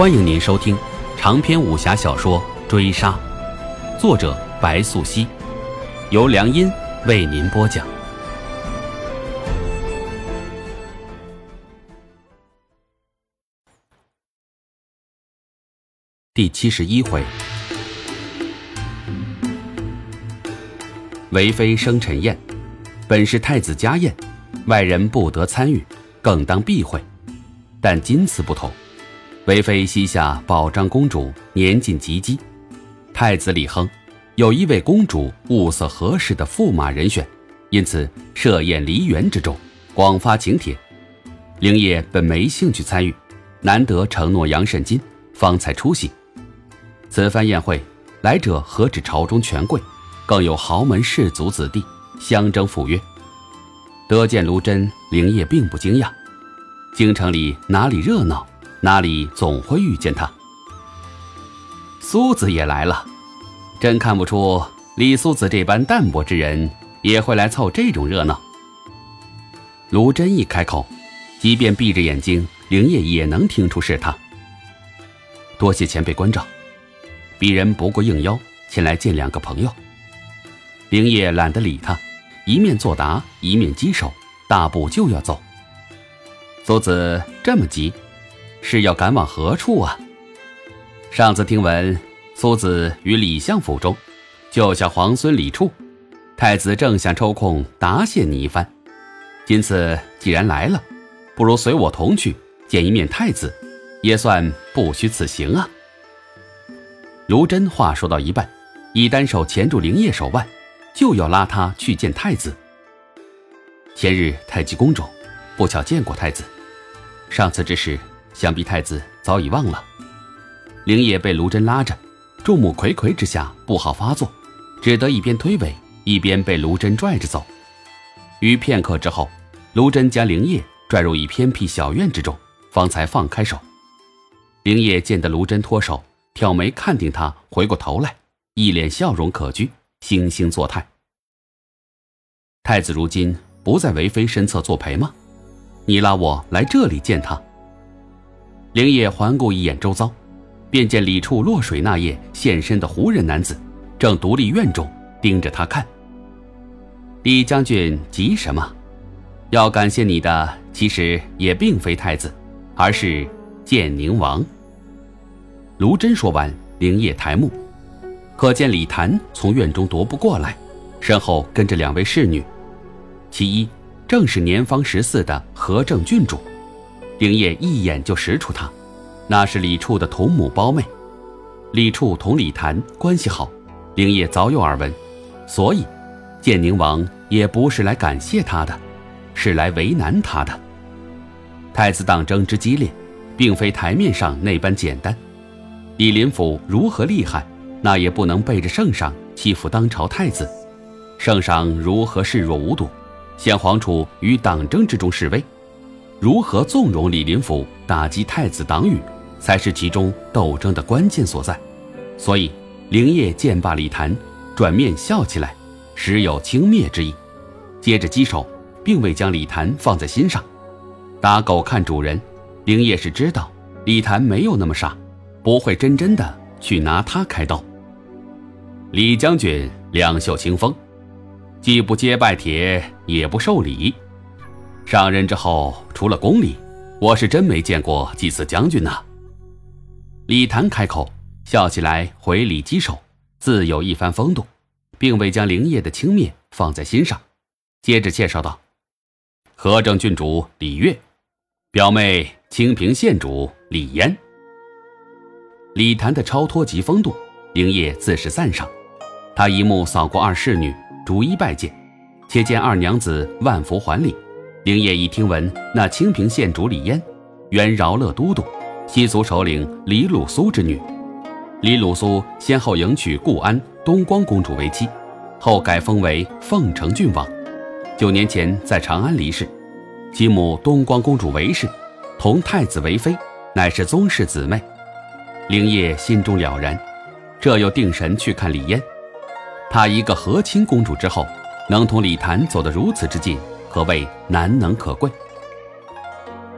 欢迎您收听长篇武侠小说《追杀》，作者白素熙，由良音为您播讲。第七十一回，为妃生辰宴，本是太子家宴，外人不得参与，更当避讳。但今次不同。为妃膝下宝章公主年近及笄，太子李亨有一位公主物色合适的驸马人选，因此设宴梨园之中，广发请帖。灵业本没兴趣参与，难得承诺杨慎金，方才出席。此番宴会来者何止朝中权贵，更有豪门士族子弟相争赴约。得见卢真，灵业并不惊讶。京城里哪里热闹？哪里总会遇见他？苏子也来了，真看不出李苏子这般淡泊之人也会来凑这种热闹。卢真一开口，即便闭着眼睛，灵叶也能听出是他。多谢前辈关照，鄙人不过应邀前来见两个朋友。灵叶懒得理他，一面作答，一面稽首，大步就要走。苏子这么急？是要赶往何处啊？上次听闻苏子于李相府中救下皇孙李处，太子正想抽空答谢你一番。今次既然来了，不如随我同去见一面太子，也算不虚此行啊。卢真话说到一半，一单手钳住灵叶手腕，就要拉他去见太子。前日太极宫中，不巧见过太子，上次之事。想必太子早已忘了，灵叶被卢真拉着，众目睽睽之下不好发作，只得一边推诿，一边被卢真拽着走。于片刻之后，卢真将灵叶拽入一偏僻小院之中，方才放开手。灵叶见得卢真脱手，挑眉看定他，回过头来，一脸笑容可掬，惺惺作态。太子如今不在为妃身侧作陪吗？你拉我来这里见他。灵叶环顾一眼周遭，便见李处落水那夜现身的胡人男子，正独立院中盯着他看。李将军急什么？要感谢你的，其实也并非太子，而是建宁王。卢真说完，灵叶抬目，可见李谭从院中踱步过来，身后跟着两位侍女，其一正是年方十四的何正郡主。灵叶一眼就识出他，那是李处的同母胞妹。李处同李谭关系好，灵叶早有耳闻，所以建宁王也不是来感谢他的，是来为难他的。太子党争之激烈，并非台面上那般简单。李林甫如何厉害，那也不能背着圣上欺负当朝太子。圣上如何视若无睹，先皇储于党争之中示威？如何纵容李林甫打击太子党羽，才是其中斗争的关键所在。所以，灵业见罢李谭，转面笑起来，时有轻蔑之意。接着击手，并未将李谭放在心上。打狗看主人，灵业是知道李谭没有那么傻，不会真真的去拿他开刀。李将军两袖清风，既不接拜帖，也不受礼。上任之后，除了宫里，我是真没见过几次将军呐。李谭开口笑起来，回礼稽首，自有一番风度，并未将灵业的轻蔑放在心上。接着介绍道：“和正郡主李月，表妹清平县主李嫣。”李谭的超脱级风度，灵业自是赞赏。他一目扫过二侍女，逐一拜见，且见二娘子万福还礼。灵业一听闻那清平县主李嫣，原饶乐都督，西族首领李鲁苏之女。李鲁苏先后迎娶固安东光公主为妻，后改封为凤城郡王。九年前在长安离世，其母东光公主韦氏，同太子为妃，乃是宗室姊妹。灵业心中了然，这又定神去看李嫣。她一个和亲公主之后，能同李谭走得如此之近。可谓难能可贵。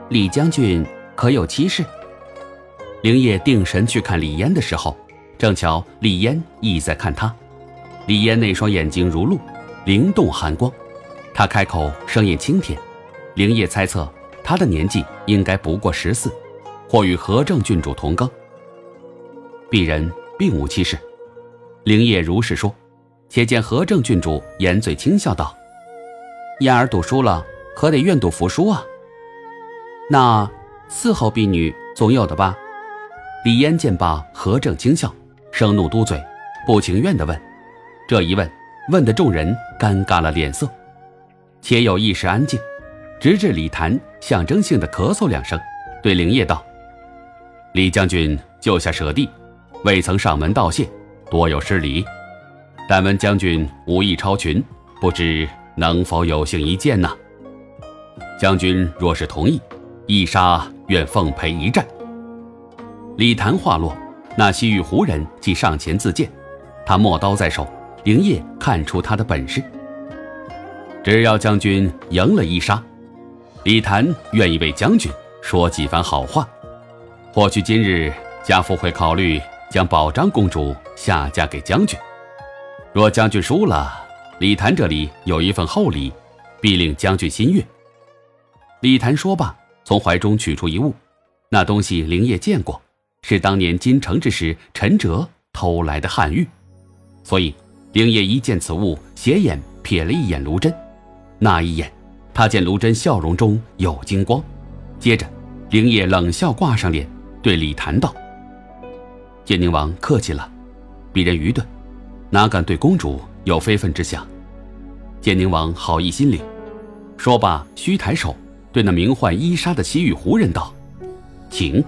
李将军可有妻室？灵业定神去看李嫣的时候，正巧李嫣亦在看他。李嫣那双眼睛如露，灵动寒光。他开口，声音清甜。灵业猜测他的年纪应该不过十四，或与何正郡主同庚。鄙人并无其事。灵业如是说。且见何正郡主掩嘴轻笑道：“嫣儿赌输了，可得愿赌服输啊。”那伺候婢女总有的吧？李嫣见罢，何正轻笑，生怒嘟嘴，不情愿地问。这一问，问的众人尴尬了脸色，且有一时安静，直至李谭象征性的咳嗽两声，对灵业道：“李将军救下舍弟，未曾上门道谢，多有失礼。但闻将军武艺超群，不知能否有幸一见呢？将军若是同意，一杀愿奉陪一战。”李谭话落，那西域胡人即上前自荐，他墨刀在手。灵业看出他的本事，只要将军赢了一杀，李谭愿意为将军说几番好话。或许今日家父会考虑将宝章公主下嫁给将军。若将军输了，李谭这里有一份厚礼，必令将军心悦。李谭说罢，从怀中取出一物，那东西灵业见过，是当年金城之时陈哲偷来的汉玉，所以。灵业一见此物，斜眼瞥了一眼卢真，那一眼，他见卢真笑容中有金光。接着，灵业冷笑挂上脸，对李谭道：“建宁王客气了，鄙人愚钝，哪敢对公主有非分之想。建宁王好意心领。”说罢，虚抬手对那名唤伊莎的西域胡人道：“请。”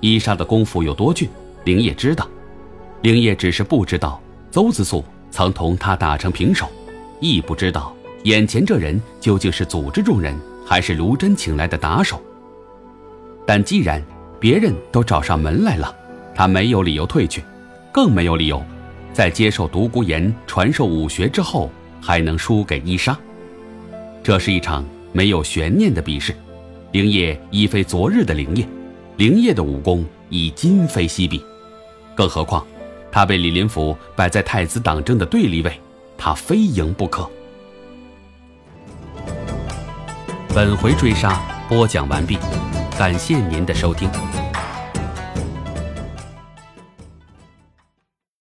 伊莎的功夫有多俊，灵业知道，灵业只是不知道。邹子素曾同他打成平手，亦不知道眼前这人究竟是组织众人，还是卢真请来的打手。但既然别人都找上门来了，他没有理由退去，更没有理由在接受独孤岩传授武学之后还能输给伊莎。这是一场没有悬念的比试。灵业已非昨日的灵业，灵业的武功已今非昔比，更何况。他被李林甫摆在太子党争的对立位，他非赢不可。本回追杀播讲完毕，感谢您的收听。